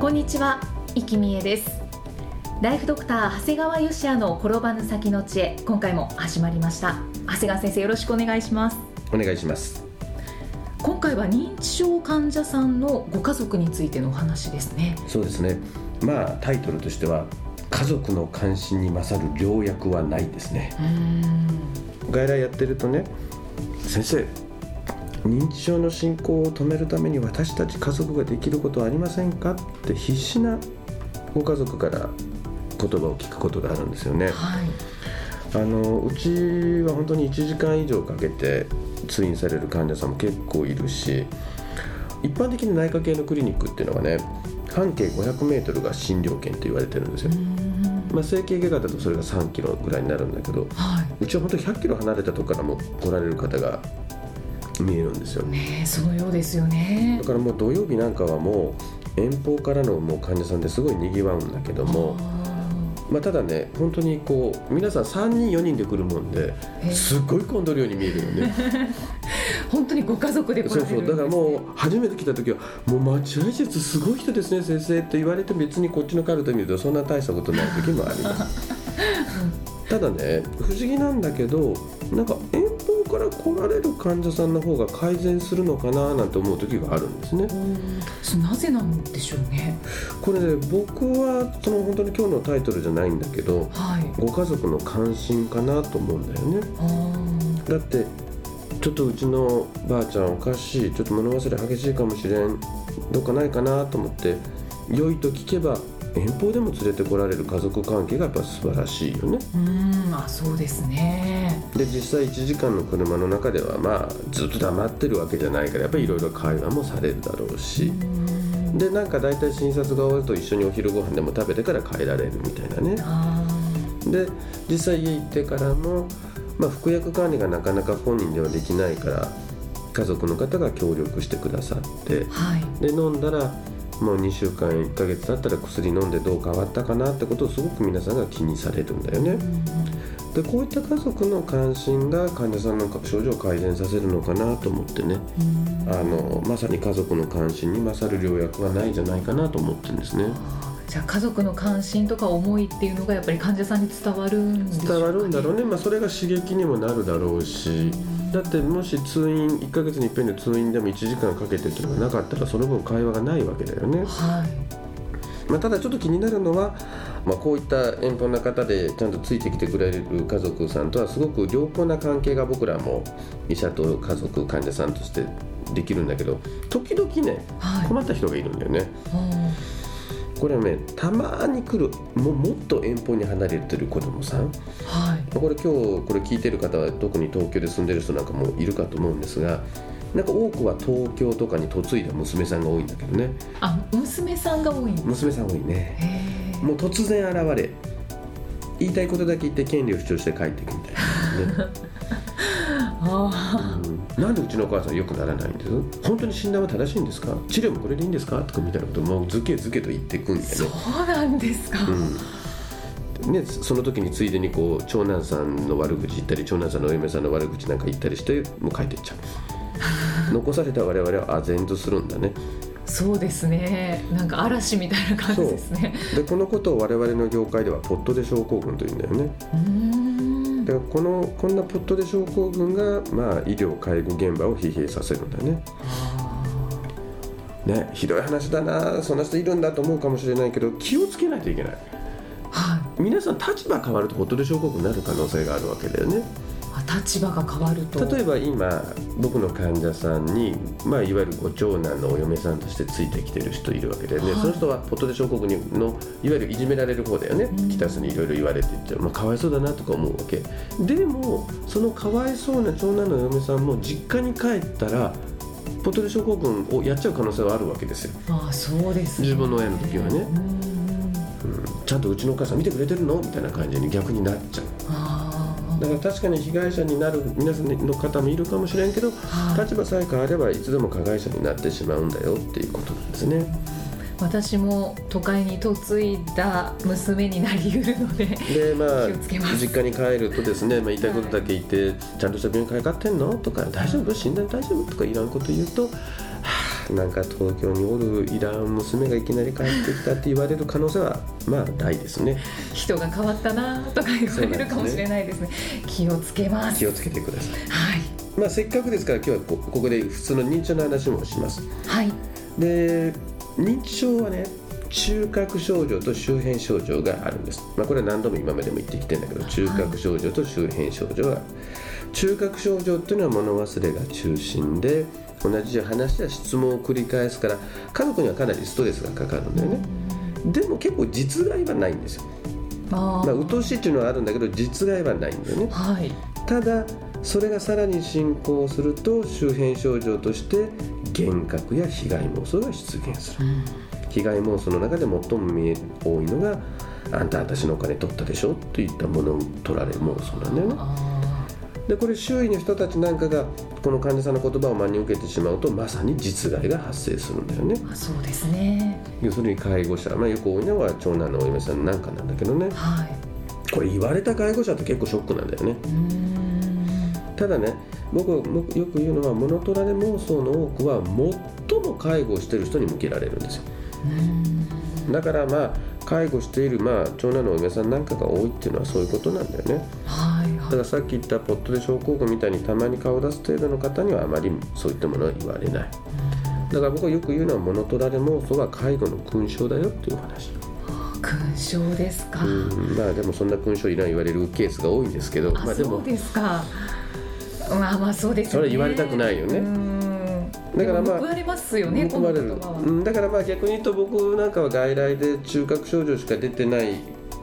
こんにちは、生きみえです。ライフドクター長谷川芳也の転ばぬ先の知恵今回も始まりました。長谷川先生よろしくお願いします。お願いします。今回は認知症患者さんのご家族についてのお話ですね。そうですね。まあタイトルとしては家族の関心に勝る良薬はないですね。外来やってるとね先生認知症の進行を止めるために私たち家族ができることはありませんか？って必死なご家族から言葉を聞くことがあるんですよね、はい、あのうちは本当に1時間以上かけて通院される患者さんも結構いるし一般的に内科系のクリニックっていうのはね半径 500m が診療圏って言われてるんですよ、まあ、整形外科だとそれが3キロぐらいになるんだけど、はうちは本当に100キロ離れたとこからも来られる方が見えるんですよ。い、ねえそのようですよね。だからもう土曜日なんかはもう遠方からのもう患者さんですごいにぎわうんだけども、まあ、ただね本当にこう皆さん3人4人で来るもんでえーすっごい混んどるように見えるよね。本当にご家族で来らそうれるんです、ね、そうだからもう初めて来た時は「もう待合室すごい人ですね先生」って言われて別にこっちのカルテ見るとそんな大したことない時もあります。ただね不思議なんだけどなんか来られる患者さんの方が改善するのかななんて思う時があるんですね。そなぜなんでしょうね。これね僕はその本当に今日のタイトルじゃないんだけどはい。ご家族の関心かなと思うんだよね。だってちょっとうちのばあちゃんおかしいちょっと物忘れ激しいかもしれんどうかないかなと思って良いと聞けば遠方でも連れてこられる家族関係がやっぱ素晴らしいよね。うーんまあそうですね。で実際1時間の車の中ではまあずっと黙ってるわけじゃないからやっぱりいろいろ会話もされるだろうし。でなんか大体診察が終わると一緒にお昼ご飯でも食べてから帰られるみたいなね。あで実際家行ってからも、まあ、服薬管理がなかなか本人ではできないから家族の方が協力してくださって。ーはい。で飲んだらもう2週間1ヶ月経ったら薬飲んでどう変わったかなってことをすごく皆さんが気にされるんだよね。でこういった家族の関心が患者さんの症状を改善させるのかなと思ってね。あのまさに家族の関心に勝る良薬はないんじゃないかなと思ってるんですね。じゃあ家族の関心とか思いっていうのがやっぱり患者さんに伝わるんでね、伝わるんだろうね、まあ、それが刺激にもなるだろうしだってもし通院1ヶ月に一遍の通院でも1時間かけてっていうのがなかったらその分会話がないわけだよね、はい。まあ、ただちょっと気になるのは、まあ、こういった遠方な方でちゃんとついてきてくれる家族さんとはすごく良好な関係が僕らも医者と家族患者さんとしてできるんだけど時々ねはい。困った人がいるんだよね。うんこれはねたまに来るももっと遠方に離れてる子供さん。はい。これ今日これ聞いてる方は特に東京で住んでる人なんかもいるかと思うんですがなんか多くは東京とかに嫁いだ娘さんが多いんだけどね。あ娘さんが多い娘さん多いね。もう突然現れ言いたいことだけ言って権利を主張して帰っていくみたいなね、あうん、なんでうちのお母さん良くならないんです？本当に診断は正しいんですか？治療もこれでいいんですか？とかみたいなことをもうずけずけと言っていくんあそだよね。うなんですか、うん、ね、その時についでにこう長男さんの悪口言ったり長男さんのお嫁さんの悪口なんか言ったりしてもう帰っていっちゃう。残された我々は唖然とするんだね。そうですね。なんか嵐みたいな感じですね。でこのことを我々の業界ではポットで症候群というんだよね。うーんでこのこんなポットで症候群が、まあ、医療介護現場を疲弊させるんだよねねひどい話だなそんな人いるんだと思うかもしれないけど気をつけないといけない。は皆さん立場変わるとポットで症候群になる可能性があるわけだよね。い立場が変わると。例えば今僕の患者さんに、まあ、いわゆるご長男のお嫁さんとしてついてきてる人いるわけでね、はい、その人はポトデ症候群のいわゆるいじめられる方だよね、うん、北須にいろいろ言われていって、まあ、かわいそうだなとか思うわけでもそのかわいそうな長男のお嫁さんも実家に帰ったらポトデ症候群をやっちゃう可能性はあるわけですよ。ああそうです、ね、自分の親の時はね、うん、ちゃんとうちのお母さん見てくれてるの？みたいな感じに逆になっちゃうだから確かに被害者になる皆さんの方もいるかもしれんけど、立場さえ変わればいつでも加害者になってしまうんだよっていうことなんですね。私も都会に嫁いだ娘になりうるのでで、まあ、実家に帰るとですね、まあ、言いたいことだけ言って、はい、ちゃんとした病院かかってんの？とか大丈夫？診断大丈夫？とかいらんこと言うと、はあ、なんか東京におるいらん娘がいきなり帰ってきたって言われる可能性はまあ大ですね。人が変わったなとか言われるかもしれないですね、ね、気をつけます。気をつけてください。はい。まあせっかくですから今日はここで普通の認知症の話もします。はい。で認知症はね中核症状と周辺症状があるんです、まあ、これは何度も今までも言ってきてるんだけど中核症状と周辺症状がある、中核症状っていうのは物忘れが中心で同じ話や質問を繰り返すから家族にはかなりストレスがかかるんだよね。でも結構実害はないんですよ。まあ、鬱陶しいっていうのはあるんだけど実害はないんだよね、はい、ただそれがさらに進行すると周辺症状として幻覚や被害妄想が出現する、うん、被害妄想の中で最も見え多いのが「あんた私のお金取ったでしょ」といったものを取られる妄想なんだよねでこれ周囲の人たちなんかがこの患者さんの言葉を真に受けてしまうとまさに実害が発生するんだよね。あそうですね。要するに介護者、まあ、よく多いのは長男のお嫁さんなんかなんだけどね、はい、これ言われた介護者って結構ショックなんだよね。ただね僕よく言うのは物取られ妄想の多くは最も介護をしている人に向けられるんですよ。だからまあ介護している、まあ、長男のお嫁さんなんかが多いっていうのはそういうことなんだよね、はい、はい、だからさっき言ったポットで症候群みたいにたまに顔を出す程度の方にはあまりそういったものは言われない。だから僕はよく言うのは物取られ妄想は介護の勲章だよっていう話。勲章ですか、まあでもそんな勲章いらん言われるケースが多いんですけどまあでもそうですか。まあまあそうです、ね、それ言われたくないよね。だからまあ報われますよね報われる。だからまあ逆に言うと僕なんかは外来で中核症状しか出てない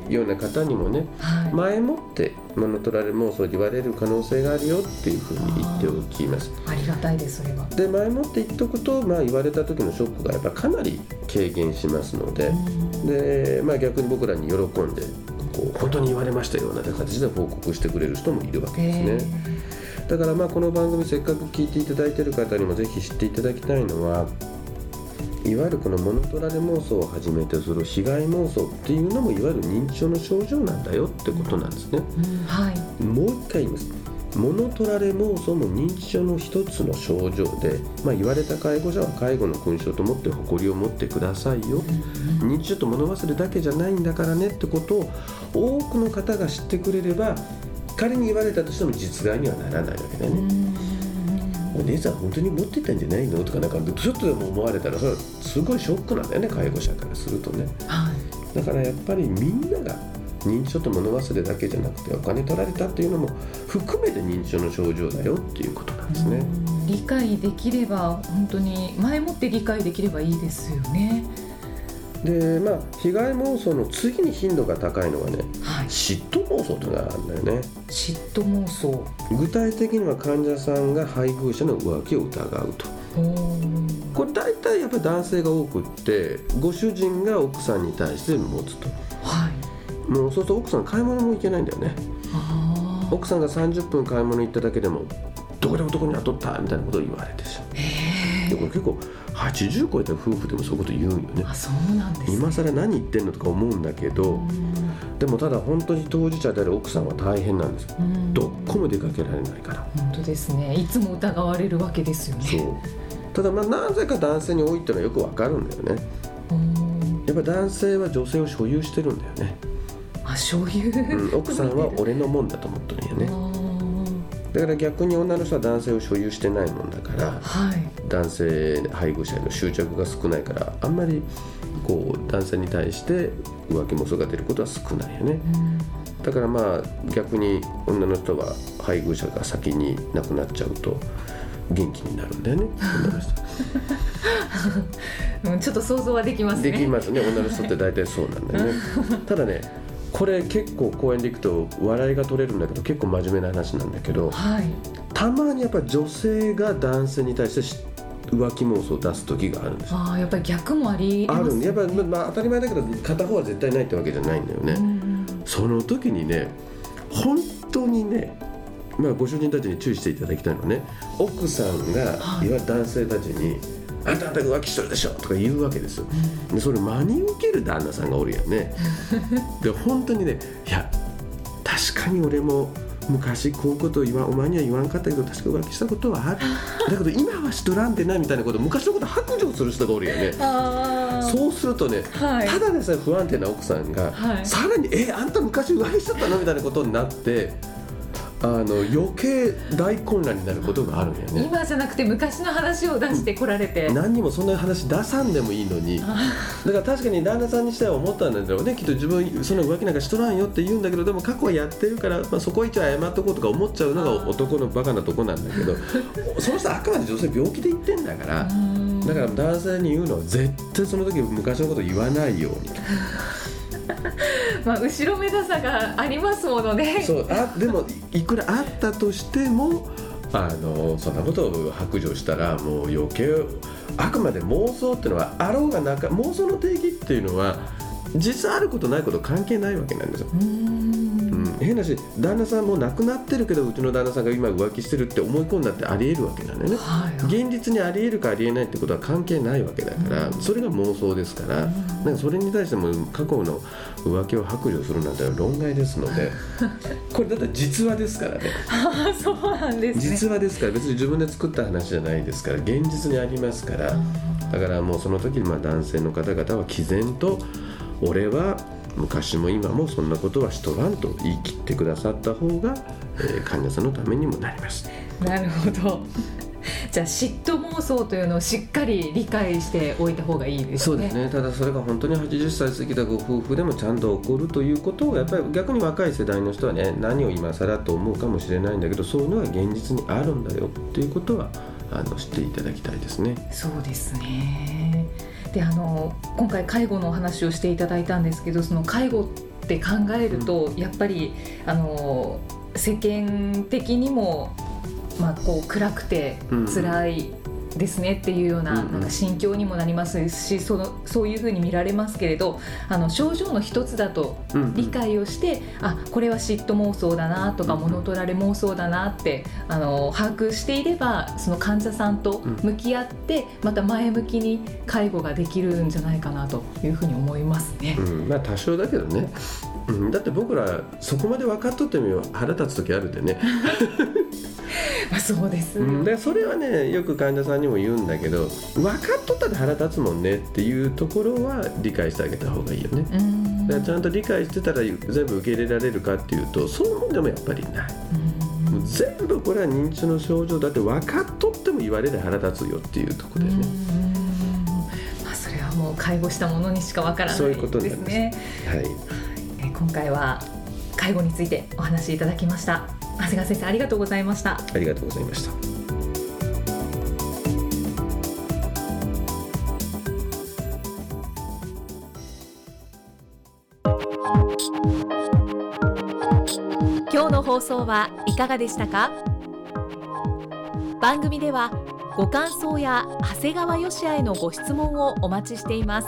ような方にもね、はい、前もって物取られ妄想で言われる可能性があるよっていうふうに言っておきます。ありがたいですそれは。で前もって言っとくと、まあ、言われた時のショックがやっぱかなり軽減しますのでで、まあ、逆に僕らに喜んでこう本当に言われましたような形で報告してくれる人もいるわけですね。だからまあこの番組せっかく聞いていただいている方にもぜひ知っていただきたいのはいわゆるこの物取られ妄想をはじめとする被害妄想っていうのもいわゆる認知症の症状なんだよってことなんですね、うんはい、もう一回言います。物取られ妄想も認知症の一つの症状で、まあ、言われた介護者は介護の勲章と思って誇りを持ってくださいよ、うん、認知症と物忘れだけじゃないんだからねってことを多くの方が知ってくれれば仮に言われたとしても実害にはならないわけだよね。お姉さん本当に持ってたんじゃないの？とかなんかちょっとでも思われたらそれはすごいショックなんだよね介護者からするとね、はい、だからやっぱりみんなが認知症と物忘れだけじゃなくてお金取られたっていうのも含めて認知症の症状だよっていうことなんですね。理解できれば本当に前もって理解できればいいですよねでまあ被害妄想の次に頻度が高いのはね、はい、嫉妬妄想というのがあるんだよね。嫉妬妄想。具体的には患者さんが配偶者の浮気を疑うと。これ大体やっぱり男性が多くってご主人が奥さんに対して持つと、はい、もうそうすると奥さん買い物も行けないんだよね。奥さんが30分買い物行っただけでもどこで男に雇ったみたいなことを言われてしまうでこれ結構80超えた夫婦でもそういうこと言うんよね。あそうなんです、ね、今更何言ってんのとか思うんだけどでもただ本当に当事者である奥さんは大変なんですどこも出かけられないから。本当ですね。いつも疑われるわけですよね。そう。ただまあなぜか男性に多いっていうのはよくわかるんだよね。やっぱ男性は女性を所有してるんだよね。あ所有、うん、奥さんは俺のもんだと思ってるんよねだから逆に女の人は男性を所有してないもんだから、はい、男性配偶者への執着が少ないからあんまりこう男性に対して浮気妄想が出ることは少ないよね、だからまあ逆に女の人は配偶者が先に亡くなっちゃうと元気になるんだよね女の人。ちょっと想像はできますね。できますね。女の人って大体そうなんだよね。ただねこれ結構公園で行くと笑いが取れるんだけど結構真面目な話なんだけど、はい、たまにやっぱり女性が男性に対して浮気妄想を出す時があるんですああやっぱり逆もありあるやっぱり、まあ、当たり前だけど片方は絶対ないってわけじゃないんだよね、その時にね本当にねまあ、ご主人たちに注意していただきたいのはね奥さんが、い、わゆる男性たちに「あんたあんた浮気してるでしょ」とか言うわけですよ、でそれ真に受ける旦那さんがおるやんね。で本当にねいや確かに俺も昔こういうことを言わお前には言わんかったけど確か浮気したことはある。だけど今はしとらんでないみたいなこと昔のこと白状する人がおるよね。そうするとね、はい、ただでさえ不安定な奥さんが、はい、さらに「えあんた昔浮気しちゃったの?」みたいなことになってあの余計大混乱になることがあるんやね。今じゃなくて昔の話を出してこられて、何にもそんな話出さんでもいいのに。だから確かに旦那さんにしては思ったんだろうねきっと自分その浮気なんかしとらんよって言うんだけどでも過去はやってるから、まあ、そこは一応謝っとこうとか思っちゃうのが男のバカなとこなんだけど その人あくまで女性病気で言ってんだからだから男性に言うのは絶対その時昔のこと言わないように。まあ後ろめたさがありますものねそうあでもいくらあったとしてもあのそんなことを白状したらもう余計あくまで妄想っていうのはあろうがなか妄想の定義っていうのは実あることないこと関係ないわけなんですよ。変なし旦那さんも亡くなってるけどうちの旦那さんが今浮気してるって思い込んだってありえるわけなんだよね、はいはい、現実にありえるかありえないってことは関係ないわけだから、うん、それが妄想ですから、うん、なんかそれに対しても過去の浮気を白状するなんて論外ですので これだって実話ですからね。そうなんです、ね、実話ですから別に自分で作った話じゃないですから現実にありますからだからもうその時にまあ男性の方々は毅然と俺は昔も今もそんなことはしとらんと言い切ってくださった方が、えー、患者さんのためにもなりますなるほど じゃあ嫉妬妄想というのをしっかり理解しておいた方がいいですね。そうですね。ただそれが本当に80歳過ぎたご夫婦でもちゃんと起こるということをやっぱり逆に若い世代の人はね何を今更と思うかもしれないんだけどそういうのは現実にあるんだよっていうことはあの知っていただきたいですね。そうですね。であの今回介護のお話をしていただいたんですけどその介護って考えると、うん、やっぱりあの世間的にも、まあ、こう暗くて辛いですねっていうようななんか心境にもなりますしそのそういうふうに見られますけれどあの症状の一つだと理解をして、あこれは嫉妬妄想だなとか物取られ妄想だなってあの把握していればその患者さんと向き合ってまた前向きに介護ができるんじゃないかなというふうに思いますね。うん、まあ多少だけどねうん、だって僕らそこまで分かっとっても腹立つ時あるでね。まあそうです、うん、でそれはねよく患者さんにも言うんだけど分かっとったら腹立つもんねっていうところは理解してあげた方がいいよね。だからちゃんと理解してたら全部受け入れられるかっていうとそういうもんでもやっぱりない。もう全部これは認知症の症状だって分かっとっても言われて腹立つよっていうところですねまあそれはもう介護したものにしかわからないですね。そういうことなんです。はい今回は介護についてお話しいただきました。長谷川先生ありがとうございました。ありがとうございました。今日の放送はいかがでしたか？番組ではご感想や長谷川よしあへのご質問をお待ちしています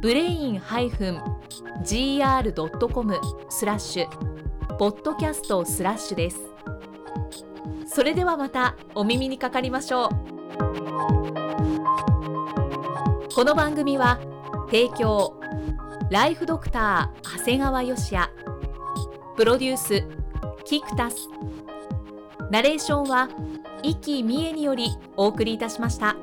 ブレイン -gr.com スラッシュポッドキャストスラッシュです。それではまたお耳にかかりましょう。この番組は提供ライフドクター長谷川よし也。プロデュースキクタス。ナレーションは生きみえによりお送りいたしました。